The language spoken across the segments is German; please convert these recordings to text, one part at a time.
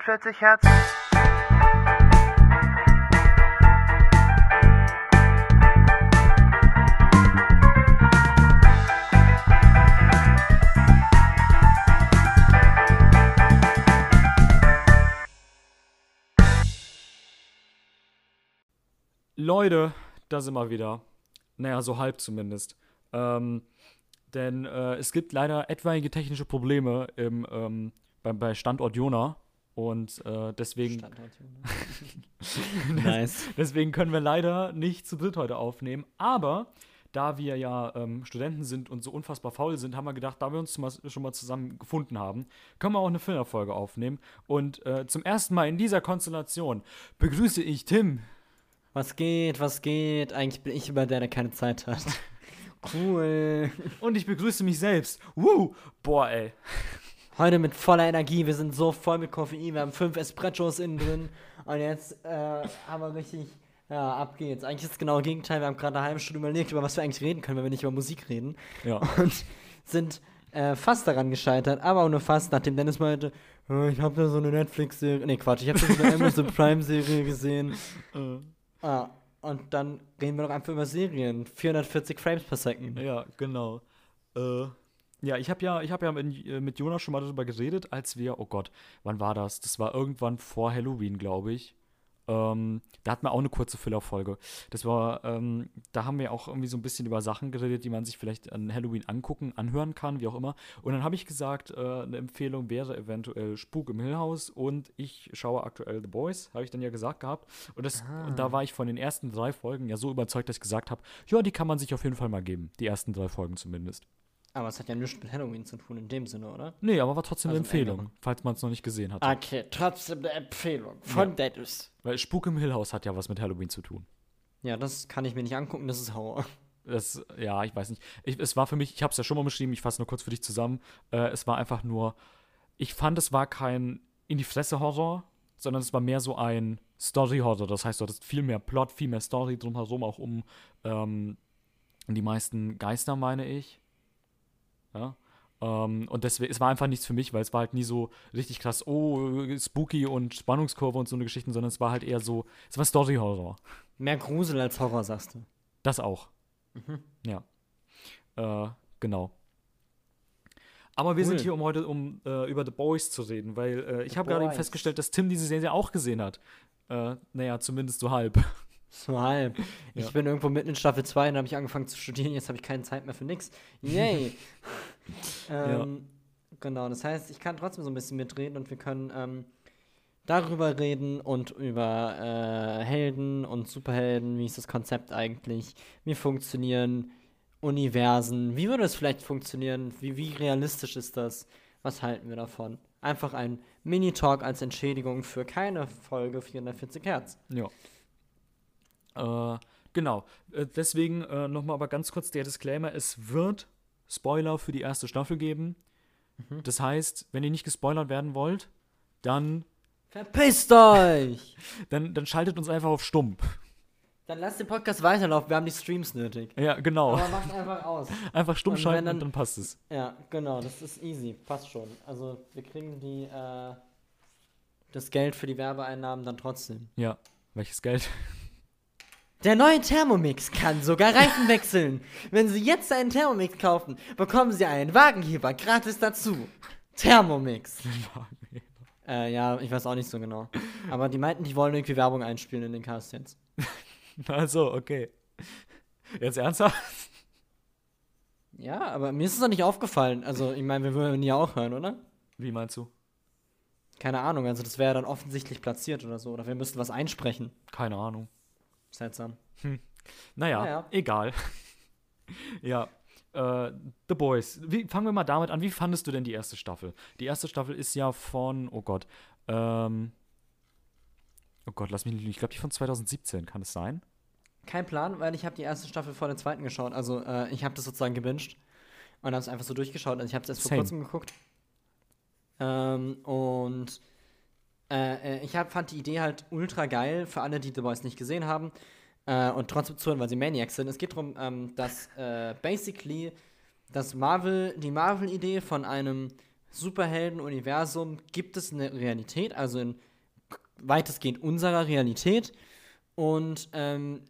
440 Hertz. Leute, da sind wir wieder. Naja, so halb zumindest. Ähm, denn äh, es gibt leider etwaige technische Probleme im, ähm, bei, bei Standort Jona. Und äh, deswegen, Nice. deswegen können wir leider nicht zu dritt heute aufnehmen. Aber da wir ja ähm, Studenten sind und so unfassbar faul sind, haben wir gedacht, da wir uns schon mal zusammen gefunden haben, können wir auch eine Filmerfolge aufnehmen. Und äh, zum ersten Mal in dieser Konstellation begrüße ich Tim. Was geht, was geht? Eigentlich bin ich über der, der keine Zeit hat. Cool. Und ich begrüße mich selbst. Woo! Boah, ey. Heute mit voller Energie. Wir sind so voll mit Koffein. Wir haben fünf Espressos innen drin. Und jetzt äh, haben wir richtig. Ja, ab geht's. Eigentlich ist es genau das Gegenteil. Wir haben gerade eine halbe Stunde überlegt, über was wir eigentlich reden können, wenn wir nicht über Musik reden. Ja. Und sind äh, fast daran gescheitert, aber auch nur fast, nachdem Dennis meinte, "Oh, ich habe da so eine Netflix-Serie. Nee, Quatsch, ich habe so eine Amazon Prime-Serie gesehen. Ah, und dann reden wir doch einfach über Serien. 440 Frames per Second. Ja, genau. Äh, ja, ich habe ja, ich hab ja mit, äh, mit Jonas schon mal darüber geredet, als wir, oh Gott, wann war das? Das war irgendwann vor Halloween, glaube ich. Ähm, da hatten wir auch eine kurze Filler-Folge. Das war, ähm, da haben wir auch irgendwie so ein bisschen über Sachen geredet, die man sich vielleicht an Halloween angucken, anhören kann, wie auch immer. Und dann habe ich gesagt, äh, eine Empfehlung wäre eventuell Spuk im Hill House und ich schaue aktuell The Boys, habe ich dann ja gesagt gehabt. Und, das, und da war ich von den ersten drei Folgen ja so überzeugt, dass ich gesagt habe, ja, die kann man sich auf jeden Fall mal geben. Die ersten drei Folgen zumindest. Aber es hat ja nichts mit Halloween zu tun in dem Sinne, oder? Nee, aber war trotzdem eine Also im Empfehlung, Engeren. falls man es noch nicht gesehen hat. Okay, trotzdem eine Empfehlung von Dennis. Weil Spuk im Hill House hat ja was mit Halloween zu tun. Ja, das kann ich mir nicht angucken, das ist Horror. Das, ja, ich weiß nicht. Ich, es war für mich, ich habe es ja schon mal beschrieben, ich fasse nur kurz für dich zusammen. Äh, es war einfach nur, ich fand, es war kein in die Fresse Horror, sondern es war mehr so ein Story Horror. Das heißt, dort ist viel mehr Plot, viel mehr Story drumherum, auch um ähm, die meisten Geister, meine ich. Ja. Ähm, und deswegen, es war einfach nichts für mich, weil es war halt nie so richtig krass, oh, spooky und Spannungskurve und so eine Geschichten, sondern es war halt eher so, es war Story Horror. Mehr Grusel als Horror, sagst du. Das auch. Ja. Äh, genau. Aber wir Cool. sind hier, um heute um äh, über The Boys zu reden, weil äh, ich habe gerade eben festgestellt, dass Tim diese Serie auch gesehen hat. Äh, naja, zumindest so halb. So halb. Ja. Ich bin irgendwo mitten in Staffel 2 und habe ich angefangen zu studieren, jetzt habe ich keine Zeit mehr für nix. Yay! ähm, Genau, das heißt, ich kann trotzdem so ein bisschen mitreden und wir können ähm, darüber reden und über äh, Helden und Superhelden, wie ist das Konzept eigentlich, wie funktionieren Universen, wie würde es vielleicht funktionieren, wie, wie realistisch ist das, was halten wir davon? Einfach ein Mini-Talk als Entschädigung für keine Folge 440 Hertz. Ja. Äh, genau. Äh, deswegen äh, nochmal aber ganz kurz der Disclaimer: Es wird Spoiler für die erste Staffel geben. Mhm. Das heißt, wenn ihr nicht gespoilert werden wollt, dann, Verpisst euch! dann, dann schaltet uns einfach auf Stumm. Dann lasst den Podcast weiterlaufen, wir haben die Streams nötig. Ja, genau. Aber macht einfach aus. Einfach stumm schalten dann- und dann passt es. Ja, genau, das ist easy, passt schon. Also wir kriegen die, äh, das Geld für die Werbeeinnahmen dann trotzdem. Ja. Welches Geld? Der neue Thermomix kann sogar Reifen wechseln. Wenn Sie jetzt einen Thermomix kaufen, bekommen Sie einen Wagenheber gratis dazu. Thermomix. Äh, ja, ich weiß auch nicht so genau. Aber die meinten, die wollen irgendwie Werbung einspielen in den Cast jetzt. Also, okay. Jetzt ernsthaft? Ja, aber mir ist es doch nicht aufgefallen. Also, ich meine, wir würden ja auch hören, oder? Wie meinst du? Keine Ahnung, also das wäre dann offensichtlich platziert oder so. Oder wir müssten was einsprechen. Keine Ahnung. Seltsam. Naja, Naja. egal. ja. Äh, The Boys. Wie, fangen wir mal damit an. Wie fandest du denn die erste Staffel? Die erste Staffel ist ja von, oh Gott, ähm, oh Gott, lass mich nicht, ich glaube, die von 2017, kann es sein? Kein Plan, weil ich habe die erste Staffel vor der zweiten geschaut. Also äh, ich habe das sozusagen gebinged und habe es einfach so durchgeschaut. Also ich habe es erst vor Same. kurzem geguckt. Ähm, und äh, äh, ich hab, fand die Idee halt ultra geil für alle, die The Boys nicht gesehen haben äh, und trotzdem zuhören, weil sie Maniacs sind. Es geht darum, ähm, dass äh, basically das Marvel, die Marvel-Idee von einem Superhelden-Universum gibt es eine Realität, also in weitestgehend unserer Realität. Und ähm,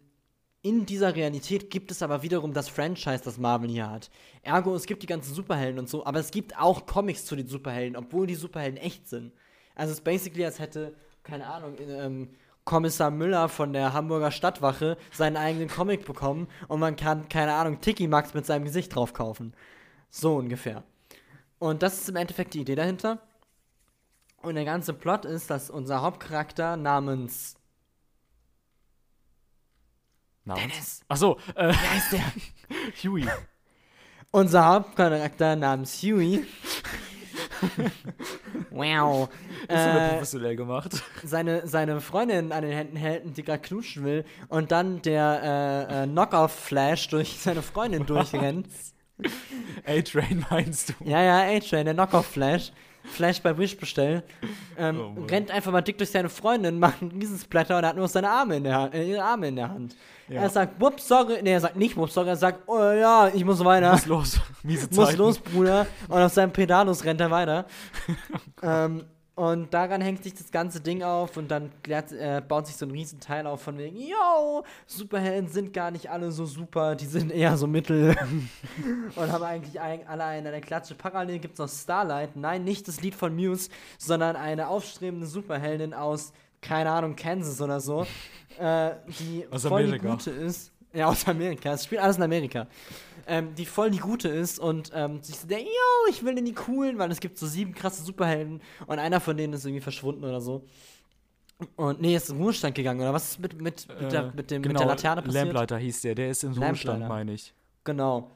in dieser Realität gibt es aber wiederum das Franchise, das Marvel hier hat. Ergo, es gibt die ganzen Superhelden und so, aber es gibt auch Comics zu den Superhelden, obwohl die Superhelden echt sind. Also es ist basically, als hätte, keine Ahnung, ähm, Kommissar Müller von der Hamburger Stadtwache seinen eigenen Comic bekommen und man kann, keine Ahnung, Tiki Max mit seinem Gesicht drauf kaufen. So ungefähr. Und das ist im Endeffekt die Idee dahinter. Und der ganze Plot ist, dass unser Hauptcharakter namens Namens? Dennis. Achso, äh, Wer heißt der? Huey. Unser Hauptcharakter namens Huey. wow. Das ist Äh, professionell gemacht. seine, seine Freundin an den Händen hält und die gerade knutschen will und dann der äh, äh, Knockoff-Flash durch seine Freundin durchrennt. A-Train meinst du? Ja, ja, A-Train, der Knockoff-Flash. Flash bei Wish bestellen. Ähm, Oh rennt einfach mal dick durch seine Freundin, macht einen Riesensplatter und hat nur seine Arme in der Hand, äh, ihre Arme in der Hand. Ja. Er sagt, whoops, sorry. Nee, er sagt nicht whoops, sorry, er sagt, oh ja, ich muss weiter. Muss los. Miese Zeiten. muss los, Bruder. Und auf seinem Pedalus rennt er weiter. ähm, und daran hängt sich das ganze Ding auf und dann äh, baut sich so ein Riesenteil auf von wegen, yo, Superhelden sind gar nicht alle so super, die sind eher so mittel. und haben eigentlich alle eine, eine Klatsche. Parallel gibt es noch Starlight. Nein, nicht das Lied von Muse, sondern eine aufstrebende Superheldin aus, keine Ahnung, Kansas oder so, äh, die Aus voll Amerika. die gute ist. Ja, aus Amerika. Es spielt alles in Amerika. Ähm, die voll die gute ist und ähm, sich so denkt, yo, ich will in die coolen, weil es gibt so sieben krasse Superhelden und einer von denen ist irgendwie verschwunden oder so. Und nee, ist in den Ruhestand gegangen, oder was ist mit, mit, mit, der, mit, dem, mit der Laterne passiert? Äh, genau, Lamplighter hieß der. Der ist im Lamplighter. Ruhestand, meine ich. Genau.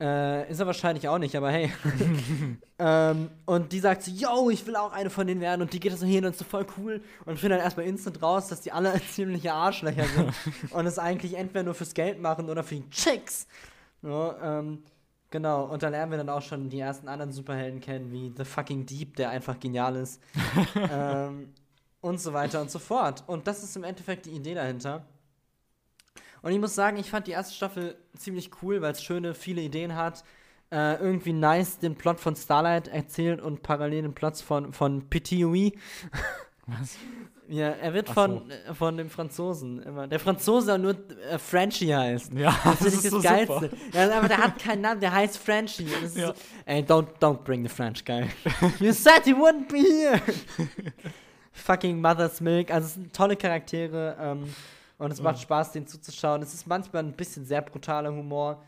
Äh, ist er wahrscheinlich auch nicht, aber hey. ähm, und die sagt so, yo, ich will auch eine von denen werden. Und die geht da so hin und ist so voll cool. Und findet dann erstmal instant raus, dass die alle ziemliche Arschlöcher sind. und es eigentlich entweder nur fürs Geld machen oder für die Chicks. So, ähm, genau. Und da lernen wir dann auch schon die ersten anderen Superhelden kennen, wie The Fucking Deep, der einfach genial ist. ähm, und so weiter und so fort. Und das ist im Endeffekt die Idee dahinter. Und ich muss sagen, ich fand die erste Staffel ziemlich cool, weil es schöne, viele Ideen hat. Äh, irgendwie nice den Plot von Starlight erzählt und parallel den Plot von, von Petit Was? Ja, er wird von, äh, von dem Franzosen immer. Der Franzose, der nur äh, Frenchie heißt. Ja, Das das ist das so Geilste. super. Ja, aber der hat keinen Namen, der heißt Frenchie. Ja. so, ey, don't, don't bring the French guy. you said he wouldn't be here. Fucking Mother's Milk. Also, es sind tolle Charaktere. Ähm, und es macht Spaß, denen zuzuschauen. Es ist manchmal ein bisschen sehr brutaler Humor.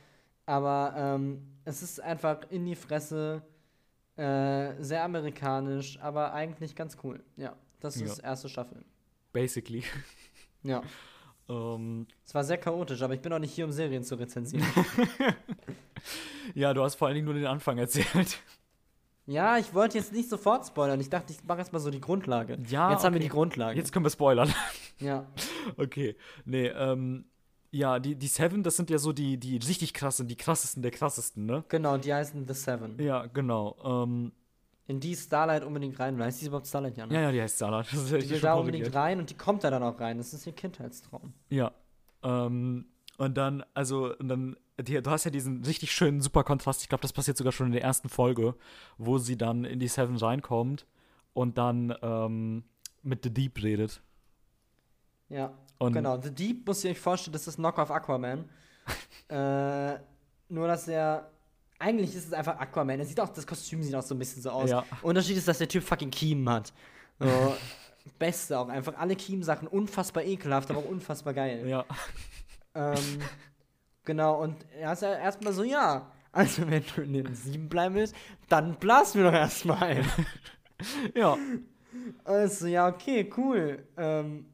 Aber ähm, es ist einfach in die Fresse. Äh, sehr amerikanisch, aber eigentlich ganz cool. Ja, das ist Ja. erste Staffel. Basically. Ja. Ähm, Es war sehr chaotisch, aber ich bin auch nicht hier, um Serien zu rezensieren. ja, du hast vor allen Dingen nur den Anfang erzählt. ja, ich wollte jetzt nicht sofort spoilern. Ich dachte, ich mache erstmal so die Grundlage. Ja, jetzt haben wir okay. die Grundlage. Jetzt können wir spoilern. Ja. Okay. Nee, ähm, ja, die, die Seven, das sind ja so die, die richtig krassen, die krassesten der krassesten, ne? Genau, die heißen The Seven. Ja, genau. Ähm, In die Starlight unbedingt rein. Heißt die überhaupt Starlight, Jan? ja, ja, die heißt Salat. Das ist ja Die will da unbedingt rein und die kommt da dann auch rein. Das ist ihr Kindheitstraum. Ja. Ähm, und dann, also, und dann, die, du hast ja diesen richtig schönen, super Kontrast. Ich glaube, das passiert sogar schon in der ersten Folge, wo sie dann in die Seven reinkommt und dann ähm, mit The Deep redet. Ja. Und genau. The Deep, muss ich euch vorstellen, das ist Knock-off Aquaman. äh, nur, dass er. Eigentlich ist es einfach Aquaman. Er sieht auch, das Kostüm sieht auch so ein bisschen so aus. Ja. Unterschied ist, dass der Typ fucking Kiemen hat. So, Beste auch. Einfach alle Kiemen-Sachen unfassbar ekelhaft, aber auch unfassbar geil. Ja. Ähm, genau, und er ist ja erstmal so, ja. Also, wenn du in den sieben bleiben willst, dann blasen wir doch erstmal ein. Ja. Also, ja, okay, cool. Ähm,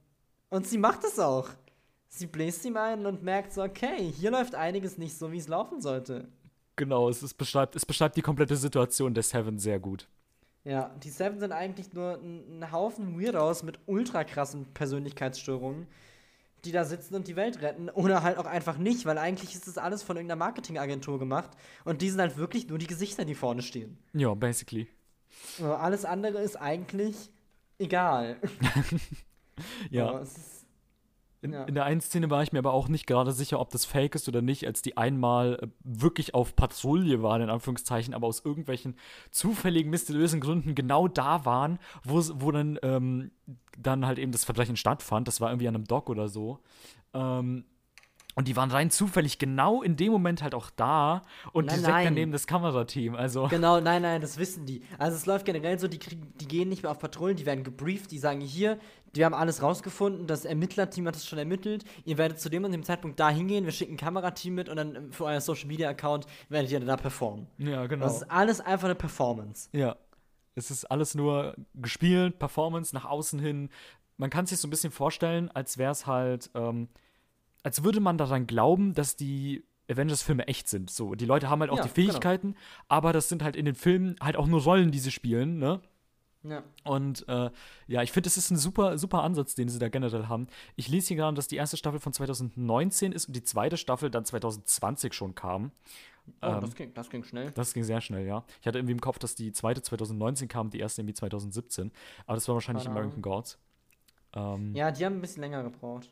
und sie macht es auch. Sie bläst ihm ein und merkt so, okay, hier läuft einiges nicht so, wie es laufen sollte. Genau, es, ist, beschreibt, es beschreibt die komplette Situation der Seven sehr gut. Ja, die Seven sind eigentlich nur ein, ein Haufen Weirdos mit ultra krassen Persönlichkeitsstörungen, die da sitzen und die Welt retten. Oder halt auch einfach nicht, weil eigentlich ist das alles von irgendeiner Marketingagentur gemacht und die sind halt wirklich nur die Gesichter, die vorne stehen. Ja, basically. Äh, Alles andere ist eigentlich egal. Ja. Ist In, Ja. in der einen Szene war ich mir aber auch nicht gerade sicher, ob das fake ist oder nicht, als die einmal äh, wirklich auf Patrouille waren, in Anführungszeichen, aber aus irgendwelchen zufälligen, mysteriösen Gründen genau da waren, wo, wo dann, ähm, dann halt eben das Verbrechen stattfand. Das war irgendwie an einem Dock oder so. Ähm, und die waren rein zufällig genau in dem Moment halt auch da und Nein, direkt nein. daneben das Kamerateam. Also, Genau, nein, nein, das wissen die. Also es läuft generell so, die, kriegen, die gehen nicht mehr auf Patrouillen, die werden gebrieft, die sagen hier, wir haben alles rausgefunden, das Ermittlerteam hat es schon ermittelt, ihr werdet zu dem und dem Zeitpunkt da hingehen, wir schicken ein Kamerateam mit und dann ähm, für euer Social Media Account werdet ihr da performen. ja, genau. Das ist alles einfach eine Performance. Ja. Es ist alles nur gespielt, Performance nach außen hin. Man kann sich so ein bisschen vorstellen, als wäre es halt, ähm, als würde man daran glauben, dass die Avengers-Filme echt sind. So, die Leute haben halt auch Ja, die Fähigkeiten, aber das sind halt in den Filmen halt auch nur Rollen, die sie spielen, ne? Ja. Und äh, ja, ich finde, es ist ein super, super Ansatz, den sie da generell haben. Ich lese hier gerade, dass die erste Staffel von 2019 ist und die zweite Staffel dann 2020 schon kam. Oh, Ähm, das, ging, das ging schnell. Das ging sehr schnell, ja. Ich hatte irgendwie im Kopf, dass die zweite 2019 kam, die erste irgendwie 2017. Aber das war wahrscheinlich American Gods. Ähm, Ja, die haben ein bisschen länger gebraucht.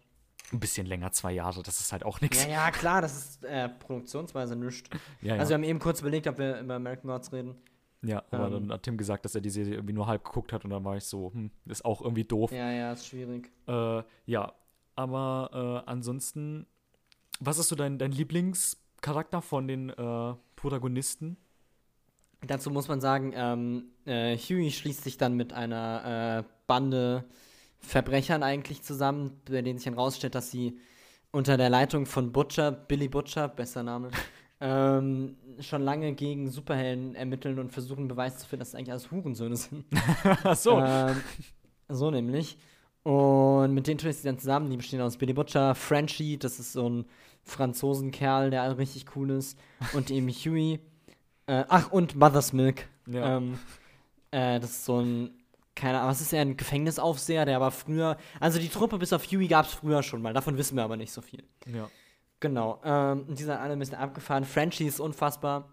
Ein bisschen länger, zwei Jahre, das ist halt auch nichts. Ja, ja, klar, das ist äh, produktionsweise nichts. Ja, ja. Also wir haben eben kurz überlegt, ob wir über American Gods reden. ja, aber ähm, dann hat Tim gesagt, dass er die Serie irgendwie nur halb geguckt hat und dann war ich so, hm, ist auch irgendwie doof. Ja, ja, ist schwierig. Äh, ja, aber äh, ansonsten, was ist so dein, dein Lieblingscharakter von den äh, Protagonisten? Dazu muss man sagen, ähm, äh, Huey schließt sich dann mit einer äh, Bande Verbrechern eigentlich zusammen, bei denen sich dann rausstellt, dass sie unter der Leitung von Butcher, Billy Butcher, besser Name, ähm, schon lange gegen Superhelden ermitteln und versuchen Beweis zu finden, dass es eigentlich alles Hurensöhne sind. Ach so. Ähm, so nämlich. Und mit denen tun sie dann zusammen. Die bestehen aus Billy Butcher, Frenchie, das ist so ein Franzosenkerl, der richtig cool ist. Und eben Huey. Äh, ach, und Mother's Milk. Ja. Ähm, äh, das ist so ein, keine Ahnung, was ist er, ein Gefängnisaufseher, der aber früher, also die Truppe bis auf Huey gab es früher schon mal, davon wissen wir aber nicht so viel. ja. Genau, ähm, die sind alle ein bisschen abgefahren. Frenchie ist unfassbar.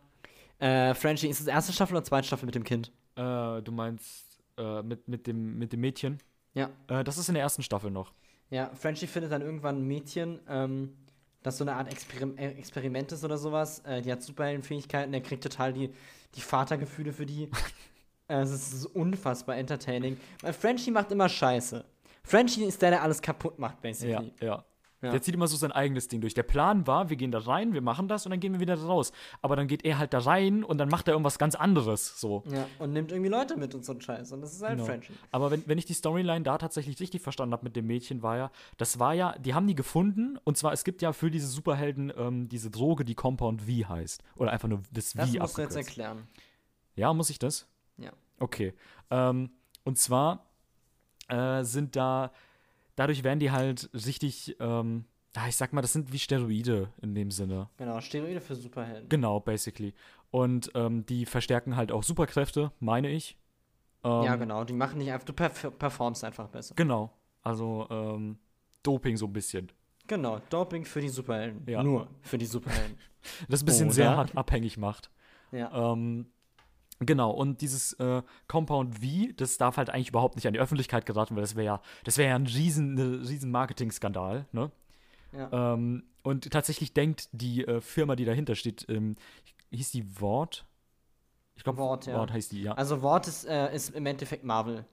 Äh, Frenchie ist das erste Staffel oder zweite Staffel mit dem Kind? Äh, du meinst äh, mit, mit, dem, mit dem Mädchen? Ja. Äh, das ist in der ersten Staffel noch. Ja, Frenchie findet dann irgendwann ein Mädchen, ähm, das so eine Art Experim äh, Experiment ist oder sowas. Äh, die hat Superheldenfähigkeiten, der kriegt total die, die Vatergefühle für die. äh, es ist unfassbar entertaining. Weil Frenchie macht immer Scheiße. Frenchie ist der, der alles kaputt macht, Ja, basically. ja. Ja. Der zieht immer so sein eigenes Ding durch. Der Plan war, wir gehen da rein, wir machen das und dann gehen wir wieder da raus. Aber dann geht er halt da rein und dann macht er irgendwas ganz anderes. So. Ja, und nimmt irgendwie Leute mit und so ein Scheiß. Und das ist halt Genau. Frenchie. Aber wenn, wenn ich die Storyline da tatsächlich richtig verstanden habe mit dem Mädchen, war ja, das war ja, die haben die gefunden und zwar, es gibt ja für diese Superhelden ähm, diese Droge, die Compound V heißt. Oder einfach nur das V Das musst du jetzt abgekürzt. erklären. Ja, muss ich das? Okay. Ähm, und zwar äh, sind da, dadurch werden die halt richtig, ähm, ich sag mal, das sind wie Steroide in dem Sinne. Genau, Steroide für Superhelden. Genau, basically. Und ähm, die verstärken halt auch Superkräfte, meine ich. Ähm, ja, genau. Die machen nicht einfach, du perf performst einfach besser. Genau. Also ähm, Doping so ein bisschen. Genau, Doping für die Superhelden. Ja. Nur für die Superhelden. Das ein bisschen Oder? sehr hart abhängig macht. ja. Ähm, genau, und dieses äh, Compound V, das darf halt eigentlich überhaupt nicht an die Öffentlichkeit geraten, weil das wäre ja, das wäre ja ein riesen, ne, riesen Marketing-Skandal, ne? ja. Ähm, und tatsächlich denkt die äh, Firma, die dahinter steht, ähm, hieß die Wort? Ich glaube, Wort, ja. Wort heißt die, ja. Also Wort ist, äh, ist im Endeffekt Marvel.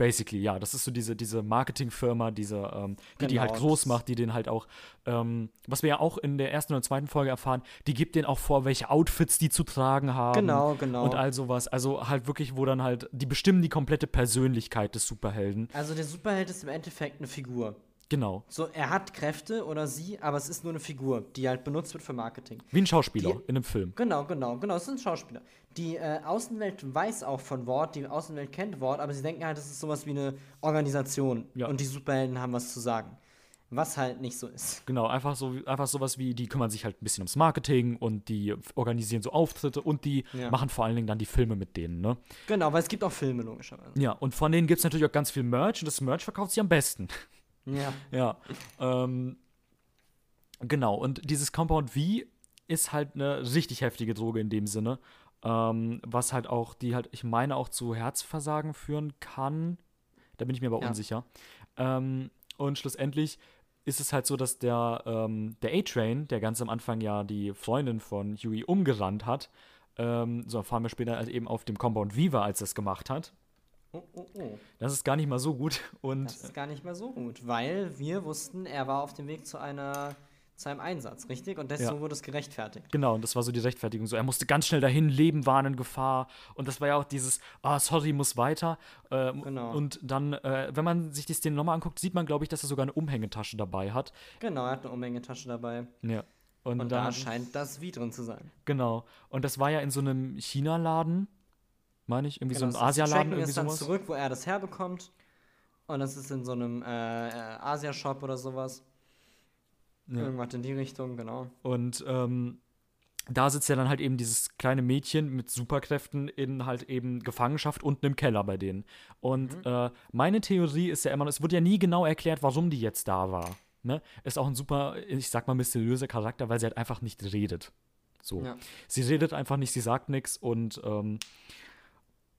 Basically, ja. Das ist so diese, diese Marketingfirma, diese, ähm, die die Genau, halt groß das- macht, die den halt auch, ähm, was wir ja auch in der ersten oder zweiten Folge erfahren, die gibt denen auch vor, welche Outfits die zu tragen haben. Genau, genau. Und all sowas. Also halt wirklich, wo dann halt, die bestimmen die komplette Persönlichkeit des Superhelden. Also der Superheld ist im Endeffekt eine Figur. Genau. So, er hat Kräfte oder sie, aber es ist nur eine Figur, die halt benutzt wird für Marketing. Wie ein Schauspieler Die- in einem Film. Genau, genau, genau, es sind Schauspieler. Die äh, Außenwelt weiß auch von Wort, die Außenwelt kennt Wort, aber sie denken halt, das ist sowas wie eine Organisation Ja. und die Superhelden haben was zu sagen. Was halt nicht so ist. Genau, einfach so, einfach sowas wie, die kümmern sich halt ein bisschen ums Marketing und die organisieren so Auftritte und die Ja. machen vor allen Dingen dann die Filme mit denen, ne? Genau, weil es gibt auch Filme, logischerweise. Ja, und von denen gibt es natürlich auch ganz viel Merch und das Merch verkauft sich am besten. Ja. Ja. Ähm, genau, und dieses Compound V ist halt eine richtig heftige Droge in dem Sinne. Ähm, was halt auch, die halt, ich meine, auch zu Herzversagen führen kann. Da bin ich mir aber Ja. unsicher. Ähm, und schlussendlich ist es halt so, dass der, ähm, der A-Train, der ganz am Anfang ja die Freundin von Huey umgerannt hat, ähm, so erfahren wir später halt eben auf dem Compound Viva, als er es gemacht hat. Oh, oh, oh. Das ist gar nicht mal so gut. Und Das ist gar nicht mal so gut, weil wir wussten, er war auf dem Weg zu einer zu einem Einsatz, richtig? Und deswegen Ja. wurde es gerechtfertigt. Genau, und das war so die Rechtfertigung. So, er musste ganz schnell dahin, Leben waren in Gefahr. Und das war ja auch dieses, ah, sorry, muss weiter. Ähm, Genau. Und dann, äh, wenn man sich die Szene nochmal anguckt, sieht man, glaube ich, dass er sogar eine Umhängetasche dabei hat. Genau, er hat eine Umhängetasche dabei. Ja. Und, Und dann, da scheint das wie drin zu sein. genau. Und das war ja in so einem China-Laden, meine ich, irgendwie Genau, so ist- Asialaden, irgendwie ist dann sowas. zurück, wo er das herbekommt. Und das ist in so einem äh, äh, Asia-Shop oder sowas. Ja. Irgendwas in die Richtung, genau. Und ähm, da sitzt ja dann halt eben dieses kleine Mädchen mit Superkräften in halt eben Gefangenschaft unten im Keller bei denen. Und Mhm. äh, meine Theorie ist ja immer, es wurde ja nie genau erklärt, warum die jetzt da war. Ne? Ist auch ein super, ich sag mal, mysteriöser Charakter, weil sie halt einfach nicht redet. So. Ja. Sie redet einfach nicht, sie sagt nichts und ähm,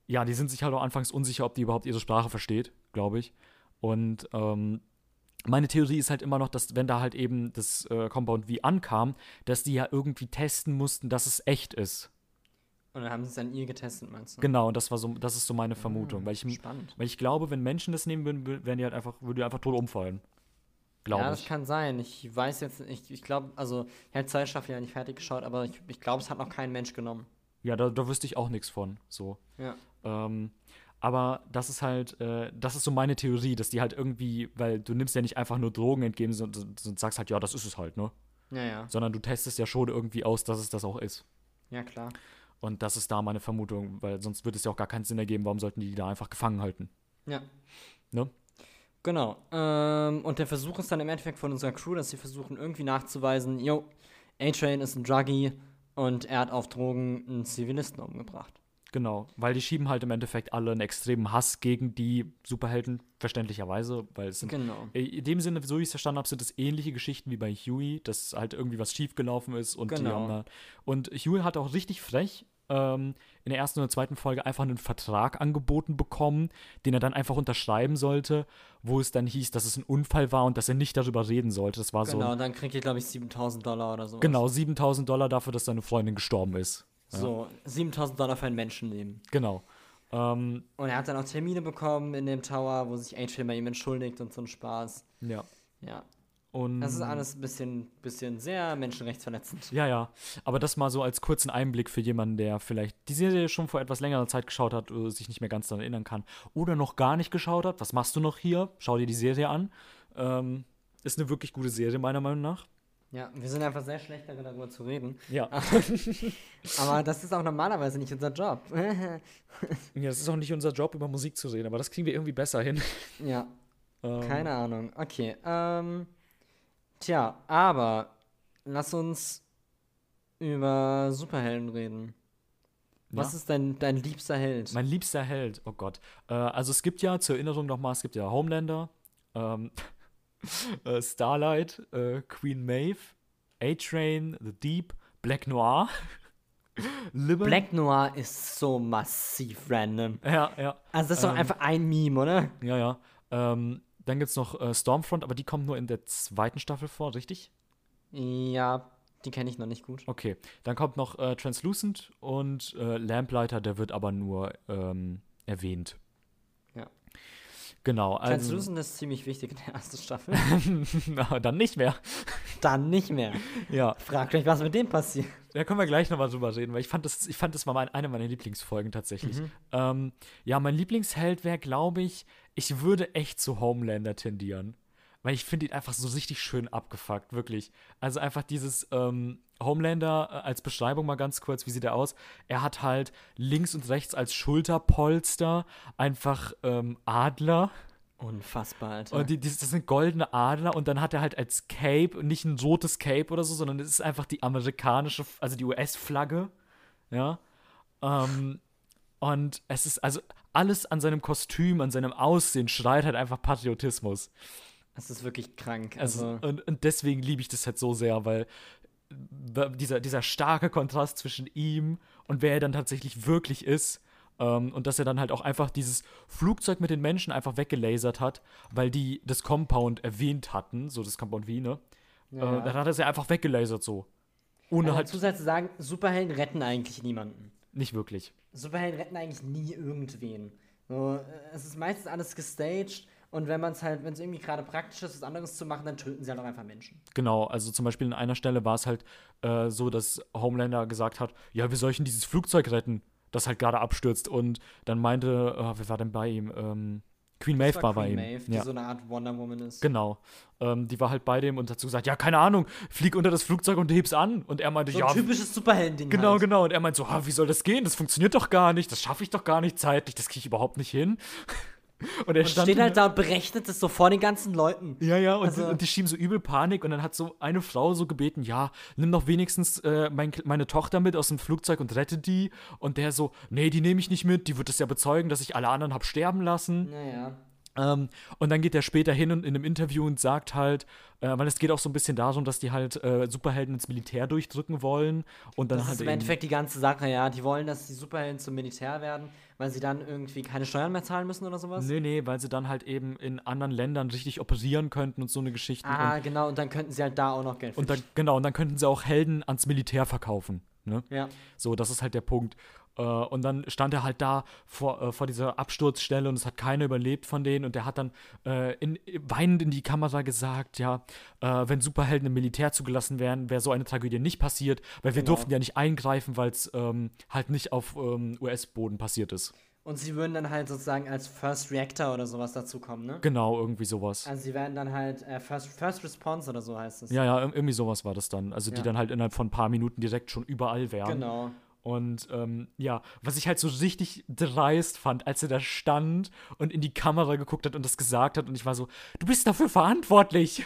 ja, die sind sich halt auch anfangs unsicher, ob die überhaupt ihre Sprache versteht, glaube ich. Und ähm, meine Theorie ist halt immer noch, dass wenn da halt eben das äh, Compound wie ankam, dass die ja irgendwie testen mussten, dass es echt ist. Und dann haben sie es an ihr getestet, meinst du? Genau, und das war so, das ist so meine Vermutung, weil ich, Spannend. weil ich glaube, wenn Menschen das nehmen würden, wür- wären die halt einfach, würden die einfach tot umfallen. Glaube ja, das ich. kann sein. Ich weiß jetzt, ich, ich glaube, also, ich habe zwei Staffeln ja nicht fertig geschaut, aber ich, ich glaube, es hat noch kein Mensch genommen. Ja, da, da wüsste ich auch nichts von. So. Ja. Ähm, aber das ist halt, äh, das ist so meine Theorie, dass die halt irgendwie, weil du nimmst ja nicht einfach nur Drogen entgegen und, und, sagst halt, ja, das ist es halt, ne? Ja, ja. Sondern du testest ja schon irgendwie aus, dass es das auch ist. Ja, klar. Und das ist da meine Vermutung, weil sonst würde es ja auch gar keinen Sinn ergeben, warum sollten die die da einfach gefangen halten. Ja. Ne? Genau. Ähm, und der Versuch ist dann im Endeffekt von unserer Crew, dass sie versuchen irgendwie nachzuweisen, yo, A-Train ist ein Druggie und er hat auf Drogen einen Zivilisten umgebracht. Genau, weil die schieben halt im Endeffekt alle einen extremen Hass gegen die Superhelden, verständlicherweise, weil es sind Genau. In dem Sinne, so wie ich es verstanden habe, sind es ähnliche Geschichten wie bei Huey, dass halt irgendwie was schiefgelaufen ist und die Genau. haben da, Und Huey hat auch richtig frech ähm, in der ersten oder zweiten Folge einfach einen Vertrag angeboten bekommen, den er dann einfach unterschreiben sollte, wo es dann hieß, dass es ein Unfall war und dass er nicht darüber reden sollte. Das war Genau, so. und dann kriegt ihr, glaube ich, 7000 Dollar oder so. Genau, 7000 Dollar dafür, dass seine Freundin gestorben ist. So, 7000 Dollar für ein Menschenleben. Genau. Ähm, Und er hat dann auch Termine bekommen in dem Tower, wo sich A-Train bei ihm entschuldigt und so ein Spaß. ja. Ja. Und Das ist alles ein bisschen, bisschen sehr menschenrechtsverletzend. Ja, ja. Aber das mal so als kurzen Einblick für jemanden, der vielleicht die Serie schon vor etwas längerer Zeit geschaut hat oder sich nicht mehr ganz daran erinnern kann oder noch gar nicht geschaut hat. Was machst du noch hier? Schau dir die Serie an. Ähm, ist eine wirklich gute Serie, meiner Meinung nach. Ja, wir sind einfach sehr schlecht darin, darüber zu reden. Ja. Aber das ist auch normalerweise nicht unser Job. ja, es ist auch nicht unser Job, über Musik zu reden, aber das kriegen wir irgendwie besser hin. ja, Ähm, keine Ahnung. Okay, ähm, tja, aber lass uns über Superhelden reden. Was Ja. ist dein, dein liebster Held? Mein liebster Held, oh Gott. Äh, also es gibt ja, zur Erinnerung nochmal, es gibt ja Homelander, ähm, äh, Starlight, äh, Queen Maeve, A-Train, The Deep, Black Noir, Liberty. Black Noir ist so massiv random. Ja, ja. Also das ist doch Ähm, einfach ein Meme, oder? Ja, ja. Ähm, dann gibt es noch äh, Stormfront, aber die kommt nur in der zweiten Staffel vor, richtig? Ja, die kenne ich noch nicht gut. Okay. Dann kommt noch äh, Translucent und äh, Lamplighter, der wird aber nur ähm, erwähnt. Genau, also. Translucent ist ziemlich wichtig in der ersten Staffel. Na, dann nicht mehr. Dann nicht mehr. Ja. Fragt euch, was mit dem passiert. Da können wir gleich nochmal drüber reden, weil ich fand das, ich fand das war mein, eine meiner Lieblingsfolgen tatsächlich. Mhm. Ähm, ja, mein Lieblingsheld wäre, glaube ich, ich würde echt zu Homelander tendieren. Weil ich finde ihn einfach so richtig schön abgefuckt, wirklich. Also einfach dieses ähm, Homelander äh, als Beschreibung mal ganz kurz, wie sieht er aus? Er hat halt links und rechts als Schulterpolster einfach ähm, Adler. Unfassbar, Alter. Und die, die, das sind goldene Adler und dann hat er halt als Cape nicht ein rotes Cape oder so, sondern es ist einfach die amerikanische, also die US-Flagge. Ja. Ähm, und es ist also alles an seinem Kostüm, an seinem Aussehen schreit halt einfach Patriotismus. Das ist wirklich krank. Also, und, und deswegen liebe ich das halt so sehr, weil dieser, dieser starke Kontrast zwischen ihm und wer er dann tatsächlich wirklich ist, Ähm, und dass er dann halt auch einfach dieses Flugzeug mit den Menschen einfach weggelasert hat, weil die das Compound erwähnt hatten, so das Compound Wie, ne? Ja. Äh, dann hat er sie einfach weggelasert so. Ohne Also halt sei zu sagen, Superhelden retten eigentlich niemanden. nicht wirklich. Superhelden retten eigentlich nie irgendwen. So, äh, es ist meistens alles gestaged und wenn man es halt, wenn es irgendwie gerade praktisch ist, was anderes zu machen, dann töten sie halt auch einfach Menschen. Genau, also zum Beispiel an einer Stelle war es halt äh, so, dass Homelander gesagt hat, ja, wie soll ich denn dieses Flugzeug retten, das halt gerade abstürzt. Und dann meinte, äh, wer war denn bei ihm? Ähm, Queen Maeve war, bei Queen ihm. Maeve, die ja. so eine Art Wonder Woman ist. Genau. Ähm, die war halt bei dem und hat so gesagt, ja, keine Ahnung, flieg unter das Flugzeug und heb's an. Und er meinte, So ja, ein typisches Superhelden-Ding. genau, halt. genau. Und er meinte so, ah, wie soll das gehen? Das funktioniert doch gar nicht, das schaffe ich doch gar nicht zeitlich, das kriege ich überhaupt nicht hin. Und er Und steht halt da und berechnet es so vor den ganzen Leuten. Ja, ja, und, Also- und die schieben so übel Panik und dann hat so eine Frau so gebeten, ja, nimm doch wenigstens äh, mein, meine Tochter mit aus dem Flugzeug und rette die. Und der so, nee, die nehme ich nicht mit, die wird es ja bezeugen, dass ich alle anderen habe sterben lassen. Naja. Ähm, und dann geht er später hin und in einem Interview und sagt halt, äh, weil es geht auch so ein bisschen darum, dass die halt äh, Superhelden ins Militär durchdrücken wollen und dann Das halt ist im Endeffekt die ganze Sache, ja. Die wollen, dass die Superhelden zum Militär werden, weil sie dann irgendwie keine Steuern mehr zahlen müssen oder sowas. Nee, nee, weil sie dann halt eben in anderen Ländern richtig operieren könnten und so eine Geschichte. Ah, genau, und dann könnten sie halt da auch noch Geld und, und dann, genau, und dann könnten sie auch Helden ans Militär verkaufen. Ne? Ja. So, das ist halt der Punkt. Äh, und dann stand er halt da vor, äh, vor dieser Absturzstelle und es hat keiner überlebt von denen. Und der hat dann äh, in, weinend in die Kamera gesagt, ja, äh, wenn Superhelden im Militär zugelassen wären, wäre so eine Tragödie nicht passiert, weil wir Genau. durften ja nicht eingreifen, weil es ähm, halt nicht auf ähm, US-Boden passiert ist. Und sie würden dann halt sozusagen als First Reactor oder sowas dazukommen, ne? Genau, irgendwie sowas. Also sie werden dann halt äh, First, First Response oder so heißt es. Ja, ja, ir- irgendwie sowas war das dann. Also die Ja. dann halt innerhalb von ein paar Minuten direkt schon überall wären. Genau. Und ähm, ja, was ich halt so richtig dreist fand, als er da stand und in die Kamera geguckt hat und das gesagt hat und ich war so, du bist dafür verantwortlich.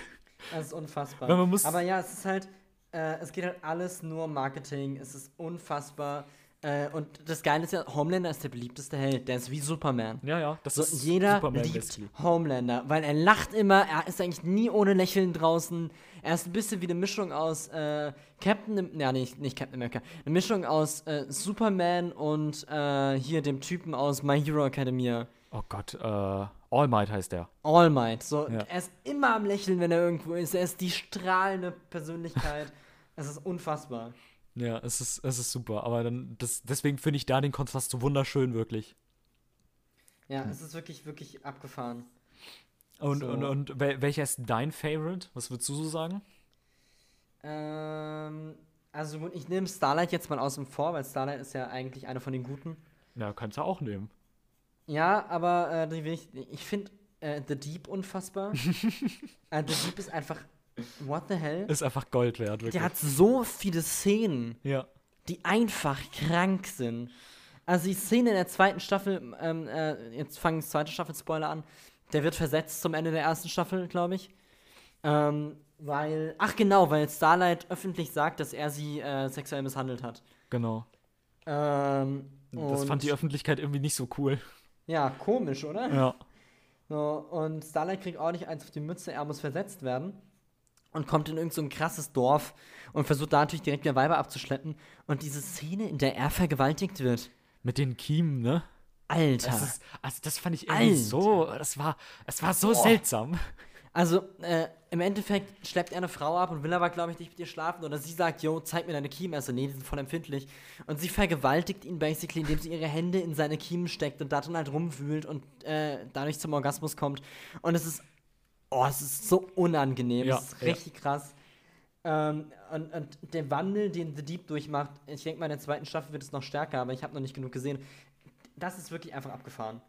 Das ist unfassbar. Aber ja, es ist halt, äh, es geht halt alles nur um Marketing. Es ist unfassbar. Äh, und das Geile ist ja, Homelander ist der beliebteste Held. Der ist wie Superman. Ja, ja, das So, ist jeder Superman liebt basically. Homelander, weil er lacht immer, er ist eigentlich nie ohne Lächeln draußen. Er ist ein bisschen wie eine Mischung aus äh, Captain, ja, nicht, nicht Captain America, eine Mischung aus äh, Superman und äh, hier dem Typen aus My Hero Academia. Oh Gott, äh, All Might heißt der. All Might. So, Ja. Er ist immer am Lächeln, wenn er irgendwo ist. Er ist die strahlende Persönlichkeit. es ist unfassbar. Ja, es ist, es ist super. Aber dann, das, deswegen finde ich da den Kontrast so wunderschön, wirklich. Ja, es ist wirklich, wirklich abgefahren. Und, So. und, und wel- welcher ist dein Favorite? Was würdest du so sagen? Ähm, also gut, ich nehme Starlight jetzt mal außen vor, weil Starlight ist ja eigentlich einer von den Guten. Ja, kannst du auch nehmen. Ja, aber äh, ich, ich finde äh, The Deep unfassbar. äh, The Deep ist einfach, what the hell? Ist einfach Gold wert, wirklich. Der hat so viele Szenen, ja. die einfach krank sind. Also die Szene in der zweiten Staffel, ähm, äh, jetzt fangen die zweite Staffel Spoiler an, der wird versetzt zum Ende der ersten Staffel, glaube ich. Ähm, weil, ach genau, weil Starlight öffentlich sagt, dass er sie äh, sexuell misshandelt hat. Genau. Ähm, Das fand die Öffentlichkeit irgendwie nicht so cool. Ja, komisch, oder? Ja. So, und Starlight kriegt nicht eins auf die Mütze, er muss versetzt werden. Und kommt in irgend so krasses Dorf und versucht da natürlich direkt wieder Weiber abzuschleppen. Und diese Szene, in der er vergewaltigt wird. Mit den Kiemen, ne? Alter. Das ist, also das fand ich irgendwie Alter. so, das war, es war so seltsam. Also, äh, im Endeffekt schleppt er eine Frau ab und will aber, glaube ich, nicht mit ihr schlafen. Oder sie sagt, yo, zeig mir deine Kiemen. Also, nee, die sind voll empfindlich. Und sie vergewaltigt ihn basically, indem sie ihre Hände in seine Kiemen steckt und darin halt rumwühlt und äh, dadurch zum Orgasmus kommt. Und es ist, oh, es ist so unangenehm. Ja, es ist ja. richtig krass. Ähm, und, und der Wandel, den The Deep durchmacht, ich denke mal, in der zweiten Staffel wird es noch stärker, aber ich habe noch nicht genug gesehen. Das ist wirklich einfach abgefahren.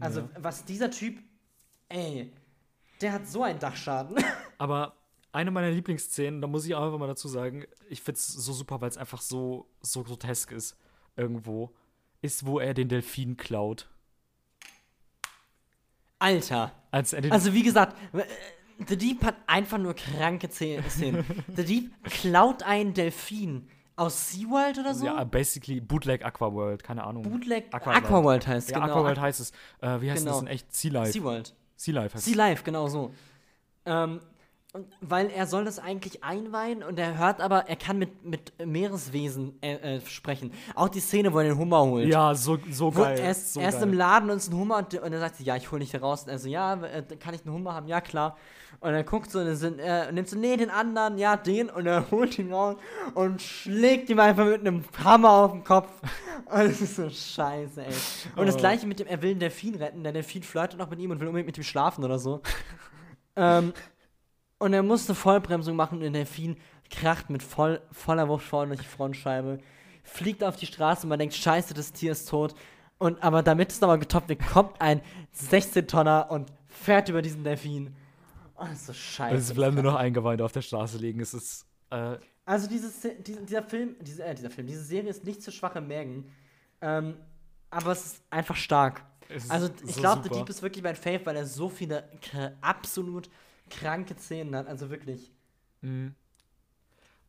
Also, Ja. was dieser Typ, ey, der hat so einen Dachschaden. Aber eine meiner Lieblingsszenen, da muss ich auch einfach mal dazu sagen, ich finde es so super, weil es einfach so, so grotesk ist, irgendwo, ist, wo er den Delfin klaut. Alter. Als Also, wie gesagt, äh, The Deep hat einfach nur kranke Szenen. The Deep klaut einen Delfin aus SeaWorld oder so? ja, basically Bootleg Aquaworld, keine Ahnung. Bootleg Aquaworld. Aquaworld heißt, ja, genau. Aquaworld heißt es. Äh, wie heißt Genau. das in echt? Sea Life. SeaWorld. Sea Life heißt Sea Life, genau so. Ähm, Und weil er soll das eigentlich einweihen und er hört aber, er kann mit, mit Meereswesen äh, äh, sprechen. Auch die Szene, wo er den Hummer holt. Ja, so, so Wo geil. er ist, so er ist geil. im Laden und ist ein Hummer und, und er sagt, ja, ich hole dich da raus. Und er so, ja, äh, kann ich einen Hummer haben? Ja, klar. Und er guckt so und, er sind, nimmt so, nee, den anderen, ja, den. Und er holt ihn raus und schlägt ihm einfach mit einem Hammer auf den Kopf. Und das ist so scheiße, ey. Und das Oh. gleiche mit dem, er will den Delfin retten. Der Delfin flirtet noch mit ihm und will unbedingt mit ihm schlafen oder so. ähm, und er musste Vollbremsung machen und der Delfin kracht mit voll, voller Wucht vorne durch die Frontscheibe, fliegt auf die Straße und man denkt, scheiße, das Tier ist tot. Und aber damit es nochmal getoppt wird, kommt ein 16-Tonner und fährt über diesen Delfin. Oh, das ist so scheiße. Es bleiben nur noch Eingeweide auf der Straße liegen. Es ist. Äh, Also dieses, dieser, Film, diese, äh, dieser Film, diese Serie ist nicht zu schwach im Mägen. Ähm, aber es ist einfach stark. es Also ich so glaube, The. Deep ist wirklich mein Fave, weil er so viele absolut kranke Szenen hat. Also wirklich. Mhm.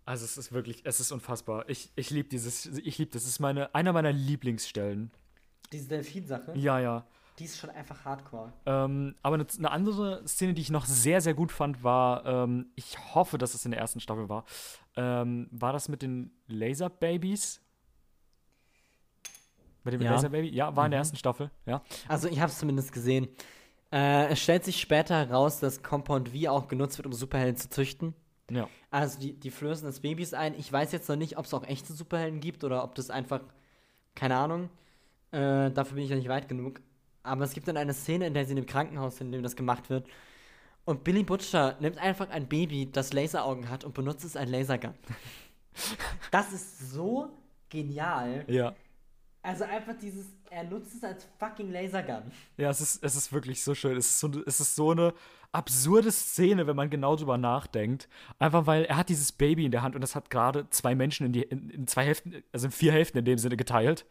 Also es ist wirklich, es ist unfassbar. Ich, ich liebe dieses, ich liebe das. Es ist meine, einer meiner Lieblingsstellen. Diese Delfin-Sache, Ja, ja. die ist schon einfach hardcore. Ähm, aber eine, eine andere Szene, die ich noch sehr, sehr gut fand, war, ähm, ich hoffe, dass es in der ersten Staffel war, ähm, war das mit den Laser-Babys? Mit dem Ja. Laser-Baby? Ja, war in der Mhm. ersten Staffel, ja. Also ich habe es zumindest gesehen. Äh, es stellt sich später heraus, dass Compound V auch genutzt wird, um Superhelden zu züchten. Ja. Also die, die flößen das Babys ein. Ich weiß jetzt noch nicht, ob es auch echte Superhelden gibt oder ob das einfach, keine Ahnung, äh, dafür bin ich noch nicht weit genug. Aber es gibt dann eine Szene, in der sie in dem Krankenhaus sind, in dem das gemacht wird. Und Billy Butcher nimmt einfach ein Baby, das Laseraugen hat und benutzt es als Lasergun. das ist so genial. Ja. Also einfach dieses, er nutzt es als fucking Lasergun. Ja, es ist, es ist wirklich so schön. Es ist so, es ist so eine absurde Szene, wenn man genau drüber nachdenkt. Einfach weil er hat dieses Baby in der Hand und das hat gerade zwei Menschen in, die, in, in zwei Hälften, also in vier Hälften in dem Sinne geteilt.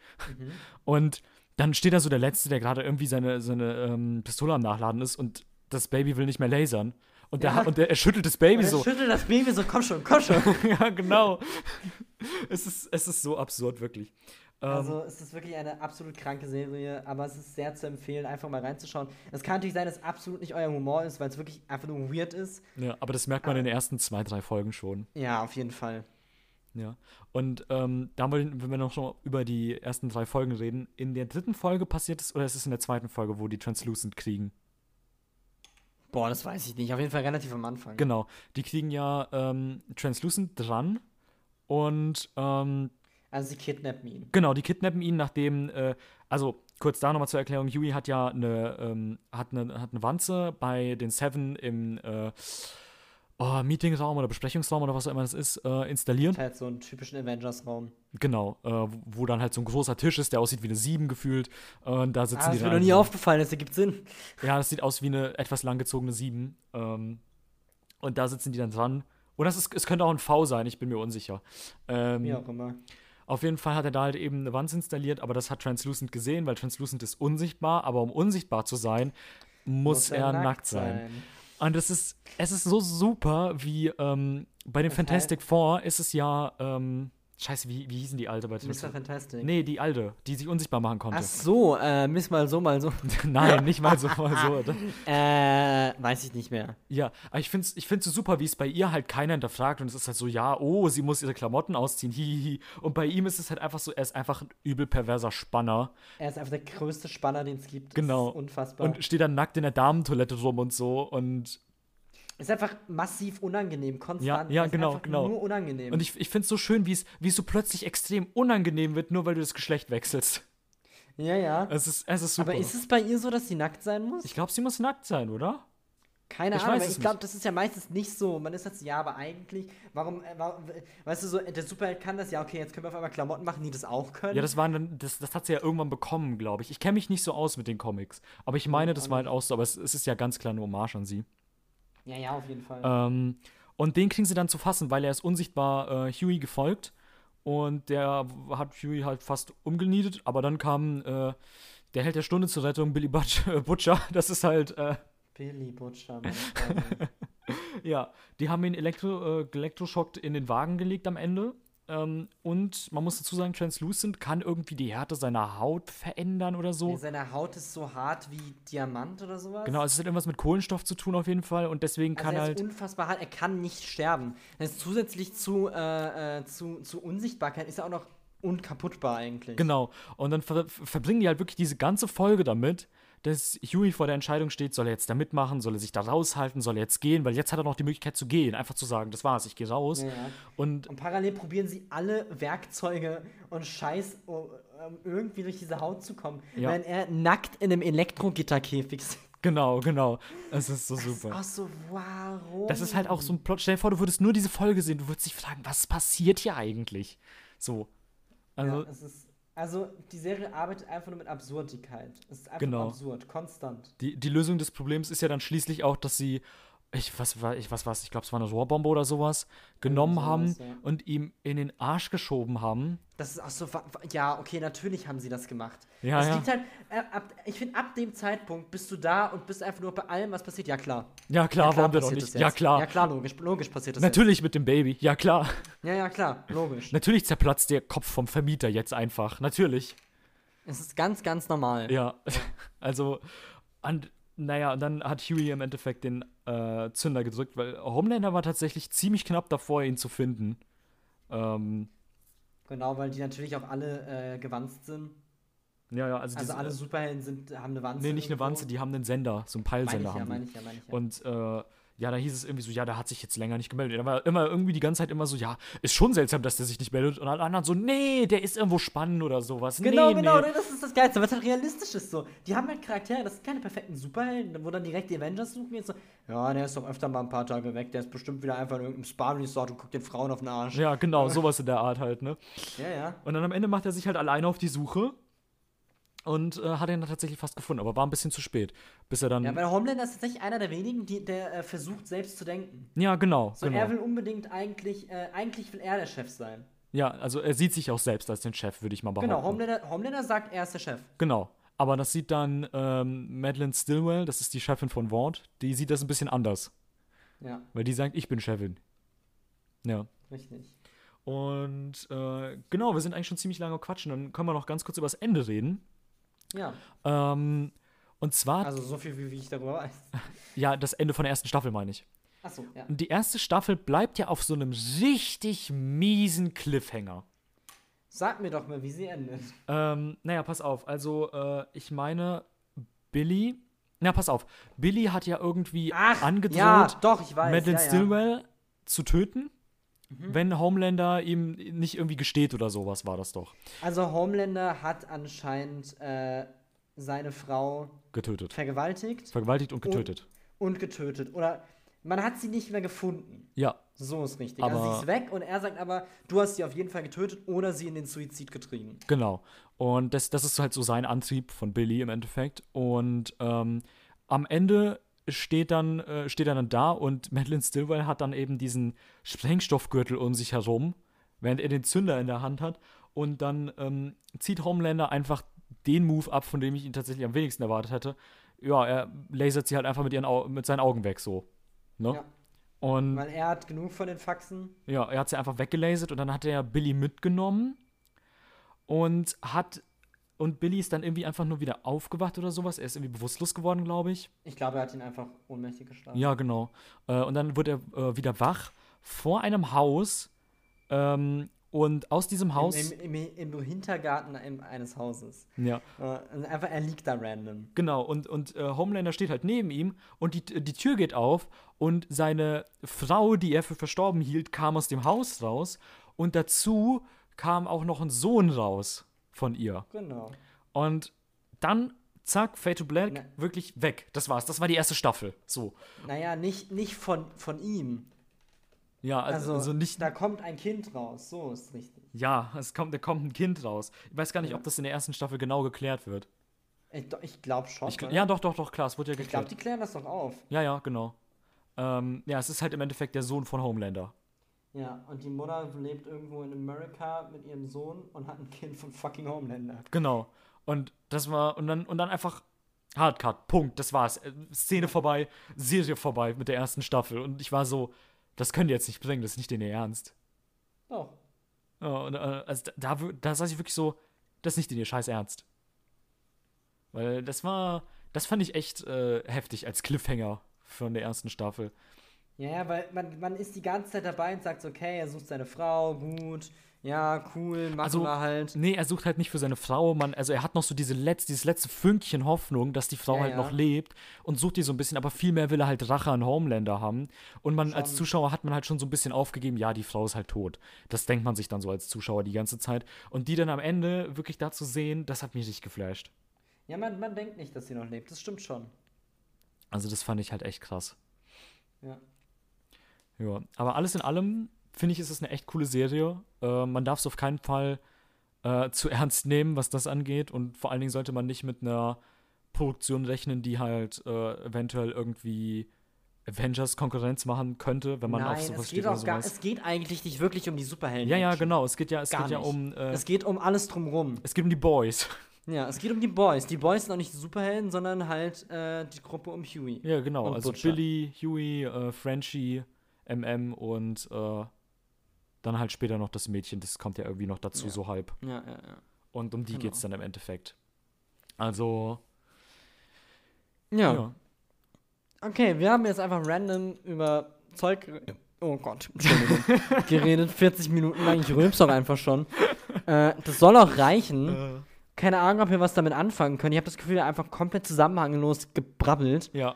Und dann steht da so der Letzte, der gerade irgendwie seine, seine ähm, Pistole am Nachladen ist und das Baby will nicht mehr lasern. Und, der, Ja. und der, er schüttelt das Baby er so. schüttelt das Baby so, komm schon, komm schon. ja, genau. es, ist, es ist so absurd, wirklich. Ähm, Also es ist wirklich eine absolut kranke Serie, aber es ist sehr zu empfehlen, einfach mal reinzuschauen. Es kann natürlich sein, dass es absolut nicht euer Humor ist, weil es wirklich einfach nur weird ist. ja, aber das merkt man in den ersten zwei, drei Folgen schon. Ja, auf jeden Fall. Ja. Und ähm, da wollen wenn wir noch schon über die ersten drei Folgen reden. In der dritten Folge passiert es, oder ist es in der zweiten Folge, wo die Translucent kriegen? Boah, das weiß ich nicht. Auf jeden Fall relativ am Anfang. Genau. Die kriegen ja ähm, Translucent dran. Und ähm, Also sie kidnappen ihn. genau, die kidnappen ihn, nachdem, äh, also kurz da nochmal zur Erklärung, Yui hat ja eine, ähm, hat eine, hat eine Wanze bei den Seven im äh, oh, Meetingraum oder Besprechungsraum oder was auch immer das ist, äh, installiert. Halt so einen typischen Avengers-Raum. Genau, äh, wo- dann halt so ein großer Tisch ist, der aussieht wie eine 7 gefühlt. Äh, und da sitzen Ah, die das ist mir noch nie so- aufgefallen, das ergibt Sinn. Ja, das sieht aus wie eine etwas langgezogene 7. Ähm, und da sitzen die dann dran. Und das ist, es könnte auch ein V sein, ich bin mir unsicher. Ähm, Wie auch immer. Auf jeden Fall hat er da halt eben eine Wanze installiert, aber das hat Translucent gesehen, weil Translucent ist unsichtbar, aber um unsichtbar zu sein, muss, er, nackt sein. Und es ist, es ist so super, wie ähm, bei dem Fantastic Four ist es ja, ähm, scheiße, wie, wie hießen die Alte bei Mr. Fantastic. Nee, die Alte, die sich unsichtbar machen konnte. Ach so, äh, Miss mal so, mal so. Nein, nicht mal so, mal so. äh, weiß ich nicht mehr. Ja, aber ich finde es ich find's so super, wie es bei ihr halt keiner hinterfragt und es ist halt so, ja, oh, sie muss ihre Klamotten ausziehen, hihihi. Und bei ihm ist es halt einfach so, er ist einfach ein übel perverser Spanner Er ist einfach der größte Spanner, den es gibt. Genau. Das ist unfassbar. und steht dann nackt in der Damentoilette rum und so und ist einfach massiv unangenehm, konstant. Ja, ja, genau, genau. Nur unangenehm. Und ich, ich finde es so schön, wie es so plötzlich extrem unangenehm wird, nur weil du das Geschlecht wechselst. ja, ja. Es ist, es ist super. Aber ist es bei ihr so, dass sie nackt sein muss? ich glaube, sie muss nackt sein, oder? Keine ich Ahnung, ich glaube, das ist ja meistens nicht so. Man ist halt so, ja, aber eigentlich, warum, äh, warum, weißt du, so, der Superheld kann das, ja, okay, jetzt können wir auf einmal Klamotten machen, die das auch können. Ja, das waren dann, das, das hat sie ja irgendwann bekommen, glaube ich. Ich kenne mich nicht so aus mit den Comics. Aber ich meine, das war halt auch so, aber es, es ist ja ganz klar eine Hommage an sie. Ja, ja, auf jeden Fall. Ähm, und den kriegen sie dann zu fassen, weil er ist unsichtbar äh, Huey gefolgt. Und der hat Huey halt fast umgenietet. Aber dann kam äh, der Held der Stunde zur Rettung, Billy Butch, äh, Butcher. Das ist halt, äh, Billy Butcher, ja, die haben ihn elektro, äh, elektroschockt in den Wagen gelegt am Ende. Ähm, und man muss dazu sagen, Translucent kann irgendwie die Härte seiner Haut verändern oder so. Nee, seine Haut ist so hart wie Diamant oder sowas. Genau, es hat irgendwas mit Kohlenstoff zu tun auf jeden Fall und deswegen Also kann er halt. ist unfassbar hart, er kann nicht sterben. Das ist zusätzlich zu, äh, äh, zu, zu Unsichtbarkeit ist er auch noch unkaputtbar eigentlich. Genau. Und dann ver verbringen die halt wirklich diese ganze Folge damit, dass Huey vor der Entscheidung steht, soll er jetzt da mitmachen, soll er sich da raushalten, soll er jetzt gehen, weil jetzt hat er noch die Möglichkeit zu gehen, einfach zu sagen, das war's, ich gehe raus. Ja. Und Und parallel probieren sie alle Werkzeuge und Scheiß, um um irgendwie durch diese Haut zu kommen. Ja. Wenn er nackt in einem Elektrogitterkäfig sitzt. genau, genau. Es ist so super. Ach so, warum? Das ist halt auch so ein Plot. Stell dir vor, du würdest nur diese Folge sehen, du würdest dich fragen, was passiert hier eigentlich? So. Also, ja, es ist, also, die Serie arbeitet einfach nur mit Absurdität. Es ist einfach Genau. absurd, konstant. die, die Lösung des Problems ist ja dann schließlich auch, dass sie, ich was war, ich was war's, ich glaube, es war eine Rohrbombe oder sowas, genommen sowas, haben ja. und ihm in den Arsch geschoben haben. Das ist auch so, ja, okay, natürlich haben sie das gemacht. Ja, es ja. liegt halt, äh, ab, ich finde, ab dem Zeitpunkt bist du da und bist einfach nur bei allem, was passiert. Ja, klar. Ja, klar, ja, warum denn auch passiert nicht? das Ja, jetzt. klar. Ja, klar, logisch, logisch passiert das Natürlich mit dem Baby. Ja, klar. jetzt. Ja, ja, klar, logisch. Natürlich zerplatzt der Kopf vom Vermieter jetzt einfach. Natürlich. Es ist ganz, ganz normal. Ja. Also, und, naja, und dann hat Huey im Endeffekt den äh, Zünder gedrückt, weil Homelander war tatsächlich ziemlich knapp davor, ihn zu finden. Ähm, Genau, weil die natürlich auch alle äh, gewanzt sind. ja, ja, also, Also diese, alle Superhelden sind, haben eine Wanze. Nee, nicht eine irgendwo. Wanze, die haben einen Sender, so einen Meine ich Peilsender ja, haben meine ich ja, meine ich ja. Und äh, ja, da hieß es irgendwie so, ja, der hat sich jetzt länger nicht gemeldet. Da war immer irgendwie die ganze Zeit immer so, ja, ist schon seltsam, dass der sich nicht meldet. Und alle anderen so, nee, der ist irgendwo spannend oder sowas. Genau, nee, genau, nee. das ist das Geilste, es halt realistisch ist so. Die haben halt Charaktere, das sind keine perfekten Superhelden, wo dann direkt die Avengers suchen jetzt so, ja, der ist doch öfter mal ein paar Tage weg, der ist bestimmt wieder einfach in irgendeinem Spa-Resort und guckt den Frauen auf den Arsch. Ja, genau, sowas in der Art halt, ne? ja. ja. Und dann am Ende macht er sich halt alleine auf die Suche und äh, hat ihn dann tatsächlich fast gefunden, aber war ein bisschen zu spät, bis er dann. Ja, weil Homelander ist tatsächlich einer der wenigen, die, der äh, versucht, selbst zu denken. ja, genau. So, genau. er will unbedingt eigentlich, äh, eigentlich will er der Chef sein. ja, also er sieht sich auch selbst als den Chef, würde ich mal behaupten. Genau, Homelander, Homelander sagt, er ist der Chef. Genau. Aber das sieht dann ähm, Madeline Stillwell, das ist die Chefin von Vaught, die sieht das ein bisschen anders. Ja, Weil die sagt, ich bin Chefin. Ja. richtig. Und äh, genau, wir sind eigentlich schon ziemlich lange quatschen. Dann können wir noch ganz kurz über das Ende reden. Ja, Ähm, und zwar, also so viel, wie, ich darüber weiß. ja, das Ende von der ersten Staffel, meine ich. Achso, ja. Und die erste Staffel bleibt ja auf so einem richtig miesen Cliffhanger. Sag mir doch mal, wie sie endet. Ähm, naja, pass auf. Also, äh, ich meine, Billy. Na, pass auf. Billy hat ja irgendwie angedroht, ja, doch, weiß. Madeline ja, ja. Stillwell zu töten, Mhm. wenn Homelander ihm nicht irgendwie gesteht oder sowas, war das doch. Also Homelander hat anscheinend äh, seine Frau Getötet. vergewaltigt Vergewaltigt und getötet. und getötet. Oder man hat sie nicht mehr gefunden. Ja, So ist richtig. Aber- also sie ist weg und er sagt aber, du hast sie auf jeden Fall getötet oder sie in den Suizid getrieben. genau. Und das, das ist halt so sein Antrieb von Billy im Endeffekt. Und ähm, am Ende steht dann, äh, steht er dann da und Madeline Stillwell hat dann eben diesen Sprengstoffgürtel um sich herum, während er den Zünder in der Hand hat. Und dann ähm, zieht Homelander einfach den Move ab, von dem ich ihn tatsächlich am wenigsten erwartet hätte. Ja, er lasert sie halt einfach mit, ihren Au mit seinen Augen weg, so. Ne? Ja. Und Weil er hat genug von den Faxen. ja, er hat sie einfach weggelasert und dann hat er Billy mitgenommen und hat und Billy ist dann irgendwie einfach nur wieder aufgewacht oder sowas. Er ist irgendwie bewusstlos geworden, glaube ich. Ich glaube, er hat ihn einfach ohnmächtig geschlagen. Ja, genau. Äh, und dann wird er äh, wieder wach vor einem Haus. Ähm, und aus diesem Haus. Im, im, im, Im Hintergarten eines Hauses. ja, Äh, und einfach, er liegt da random. genau. Und, und äh, Homelander steht halt neben ihm und die, die Tür geht auf und seine Frau, die er für verstorben hielt, kam aus dem Haus raus. Und dazu kam auch noch ein Sohn raus von ihr. Genau. Und dann, zack, Fade to Black, Na- wirklich weg. Das war's. Das war die erste Staffel. So. Naja, nicht, nicht von, von ihm. Ja, also, Also, nicht. da kommt ein Kind raus. So ist richtig. Ja, es kommt, da kommt ein Kind raus. Ich weiß gar nicht, Ja. ob das in der ersten Staffel genau geklärt wird. Ich, ich glaube schon. Ich, ja, doch, doch, doch, klar, es wurde ja ich glaube, geklärt. die klären das doch auf. ja, ja, genau. Ähm, ja, es ist halt im Endeffekt der Sohn von Homelander. Ja, und die Mutter lebt irgendwo in Amerika mit ihrem Sohn und hat ein Kind von fucking Homelander. Genau. Und das war, und dann, und dann einfach Hardcut, Punkt, das war's. Äh, Szene vorbei, Serie vorbei mit der ersten Staffel. Und ich war so, das könnt ihr jetzt nicht bringen, das ist nicht in ihr Ernst. Doch. Ja, und, äh, also da, da, da saß ich wirklich so, das ist nicht in ihr Scheiß Ernst. Weil das war, das fand ich echt äh, heftig als Cliffhanger von der ersten Staffel. Ja, ja, weil man, man ist die ganze Zeit dabei und sagt, okay, er sucht seine Frau, gut, ja, cool, machen Also, wir halt. Nee, er sucht halt nicht für seine Frau, man, also er hat noch so diese letzte, dieses letzte Fünkchen Hoffnung, dass die Frau Ja, halt ja. noch lebt und sucht die so ein bisschen, aber viel mehr will er halt Rache an Homelander haben. Und man als Schon. Zuschauer hat man halt schon so ein bisschen aufgegeben, ja, die Frau ist halt tot. Das denkt man sich dann so als Zuschauer die ganze Zeit. Und die dann am Ende wirklich da zu sehen, das hat mich richtig geflasht. Ja, man, man denkt nicht, dass sie noch lebt, das stimmt schon. Also das fand ich halt echt krass. Ja. Ja, aber alles in allem finde ich, ist es eine echt coole Serie. Äh, man darf es auf keinen Fall äh, zu ernst nehmen, was das angeht. Und vor allen Dingen sollte man nicht mit einer Produktion rechnen, die halt äh, eventuell irgendwie Avengers Konkurrenz machen könnte, wenn man auf Nein, sowas es steht geht oder auch gar, es geht eigentlich nicht wirklich um die Superhelden. Ja, ja, genau. Es geht ja, es Gar geht ja um, äh, Es geht um alles drumrum. es geht um die Boys. Ja, es geht um die Boys. Die Boys sind auch nicht die Superhelden, sondern halt äh, die Gruppe um Huey. ja, genau. Also Butcher. Billy, Huey, äh, Frenchie, MM und äh, dann halt später noch das Mädchen. Das kommt ja irgendwie noch dazu, Ja. so halb. Ja, ja, ja. Und um die Genau. geht's dann im Endeffekt. Also, Ja. ja. Okay, wir haben jetzt einfach random über Zeug. Oh Gott, Entschuldigung. geredet, 40 Minuten lang. Ich rülp's auch einfach schon. Äh, das soll auch reichen. Keine Ahnung, ob wir was damit anfangen können. Ich habe das Gefühl, einfach komplett zusammenhanglos gebrabbelt. Ja.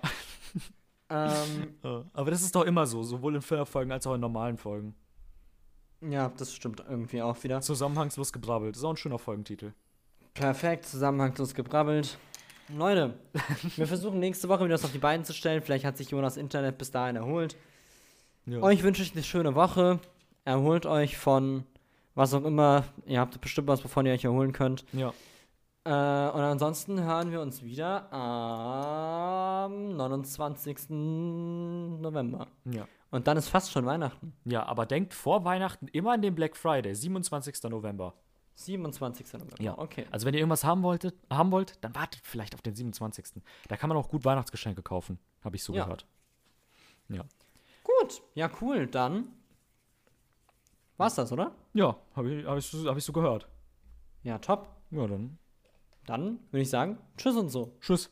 Ähm, Äh, Aber das ist doch immer so, sowohl in Filler-Folgen als auch in normalen Folgen. ja, das stimmt irgendwie auch wieder. Zusammenhangslos gebrabbelt. Ist auch ein schöner Folgentitel. Perfekt, zusammenhangslos gebrabbelt. Leute, wir versuchen nächste Woche wieder das auf die Beine zu stellen. Vielleicht hat sich Jonas Internet bis dahin erholt. Ja. Euch wünsche ich eine schöne Woche. Erholt euch von was auch immer. Ihr habt bestimmt was, wovon ihr euch erholen könnt. ja. Äh, und ansonsten hören wir uns wieder am 29. November. ja. Und dann ist fast schon Weihnachten. Ja, aber denkt vor Weihnachten immer an den Black Friday, 27. November. 27. November. Ja. Okay. Also wenn ihr irgendwas haben wolltet, haben wollt, dann wartet vielleicht auf den 27. Da kann man auch gut Weihnachtsgeschenke kaufen, habe ich so Ja. gehört. Ja. Gut. Ja, cool. Dann war's das, oder? Ja, habe ich, hab ich, hab ich so gehört. Ja, top. Ja, dann Dann würde ich sagen, tschüss und so. tschüss.